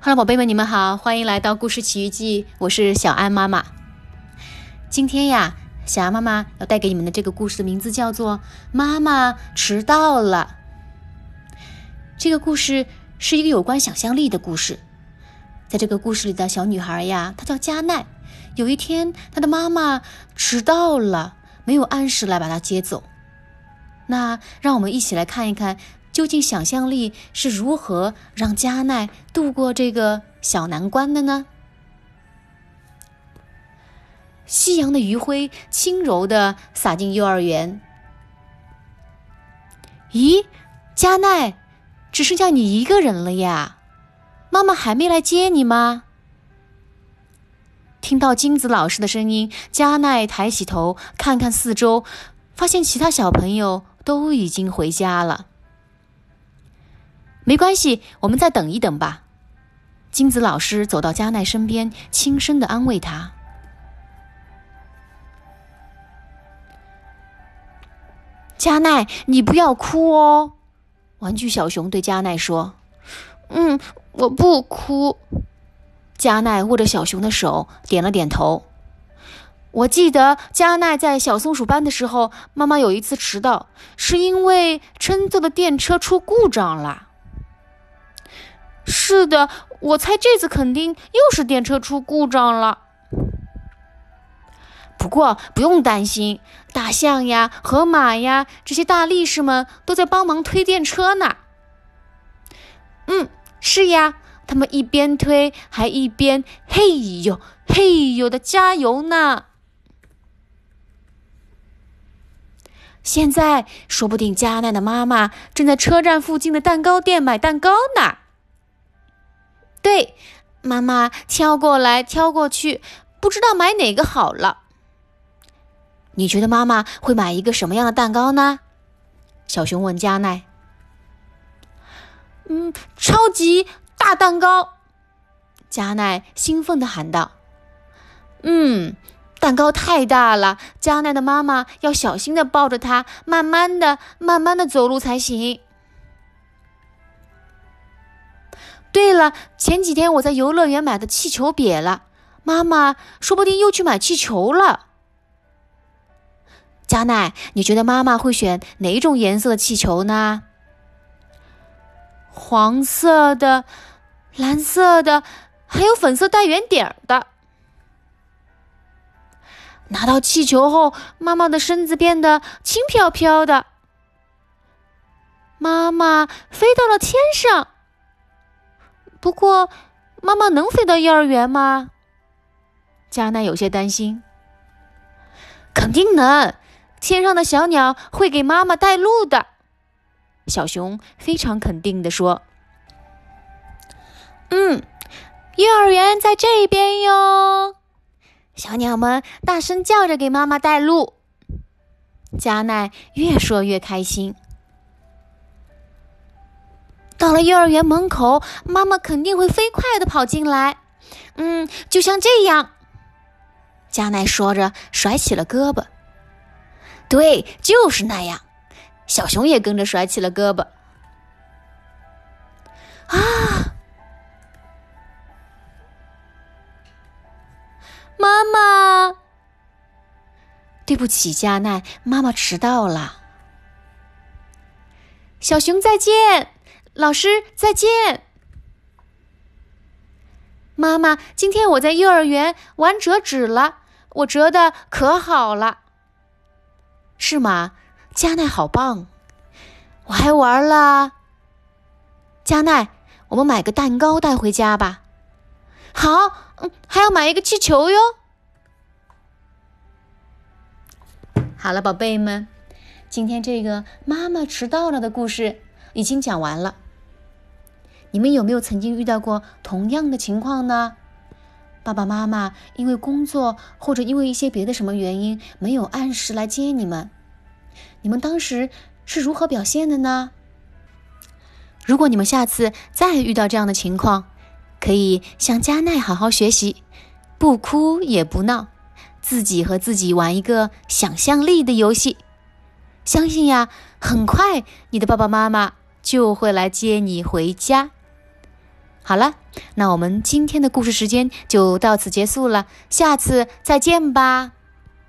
哈喽，宝贝们，你们好，欢迎来到故事奇遇记，我是小安妈妈。今天呀，小安妈妈要带给你们的这个故事的名字叫做《妈妈迟到了》。这个故事是一个有关想象力的故事。在这个故事里的小女孩呀，她叫加奈。有一天，她的妈妈迟到了，没有按时来把她接走。那让我们一起来看一看。究竟想象力是如何让加奈度过这个小难关的呢？夕阳的余晖轻柔的洒进幼儿园。咦，加奈，只剩下你一个人了呀？妈妈还没来接你吗？听到金子老师的声音，加奈抬起头看看四周，发现其他小朋友都已经回家了。没关系，我们再等一等吧。金子老师走到加奈身边，轻声的安慰他：“加奈，你不要哭哦。”玩具小熊对加奈说：“嗯，我不哭。”加奈握着小熊的手，点了点头。我记得加奈在小松鼠班的时候，妈妈有一次迟到，是因为乘坐的电车出故障了。是的，我猜这次肯定又是电车出故障了。不过不用担心，大象呀、河马呀这些大力士们都在帮忙推电车呢。嗯，是呀，他们一边推还一边嘿呦嘿呦的加油呢。现在说不定加奈的妈妈正在车站附近的蛋糕店买蛋糕呢。对，妈妈挑过来挑过去，不知道买哪个好了。你觉得妈妈会买一个什么样的蛋糕呢？小熊问加奈。嗯，超级大蛋糕！加奈兴奋地喊道。嗯，蛋糕太大了，加奈的妈妈要小心的抱着它，慢慢的、慢慢的走路才行。对了，前几天我在游乐园买的气球瘪了，妈妈说不定又去买气球了。加奈，你觉得妈妈会选哪种颜色的气球呢？黄色的、蓝色的，还有粉色带圆点的。拿到气球后，妈妈的身子变得轻飘飘的，妈妈飞到了天上。不过，妈妈能飞到幼儿园吗？加奈有些担心。肯定能，天上的小鸟会给妈妈带路的。小熊非常肯定的说：“嗯，幼儿园在这边哟。”小鸟们大声叫着给妈妈带路。加奈越说越开心。到了幼儿园门口，妈妈肯定会飞快的跑进来。嗯，就像这样。加奈说着，甩起了胳膊。对，就是那样。小熊也跟着甩起了胳膊。啊！妈妈，对不起，加奈，妈妈迟到了。小熊再见。老师再见，妈妈。今天我在幼儿园玩折纸了，我折的可好了，是吗？加奈好棒，我还玩了。加奈，我们买个蛋糕带回家吧。好，嗯，还要买一个气球哟。好了，宝贝们，今天这个妈妈迟到了的故事已经讲完了。你们有没有曾经遇到过同样的情况呢？爸爸妈妈因为工作或者因为一些别的什么原因没有按时来接你们，你们当时是如何表现的呢？如果你们下次再遇到这样的情况，可以向加奈好好学习，不哭也不闹，自己和自己玩一个想象力的游戏。相信呀，很快你的爸爸妈妈就会来接你回家。好了，那我们今天的故事时间就到此结束了，下次再见吧。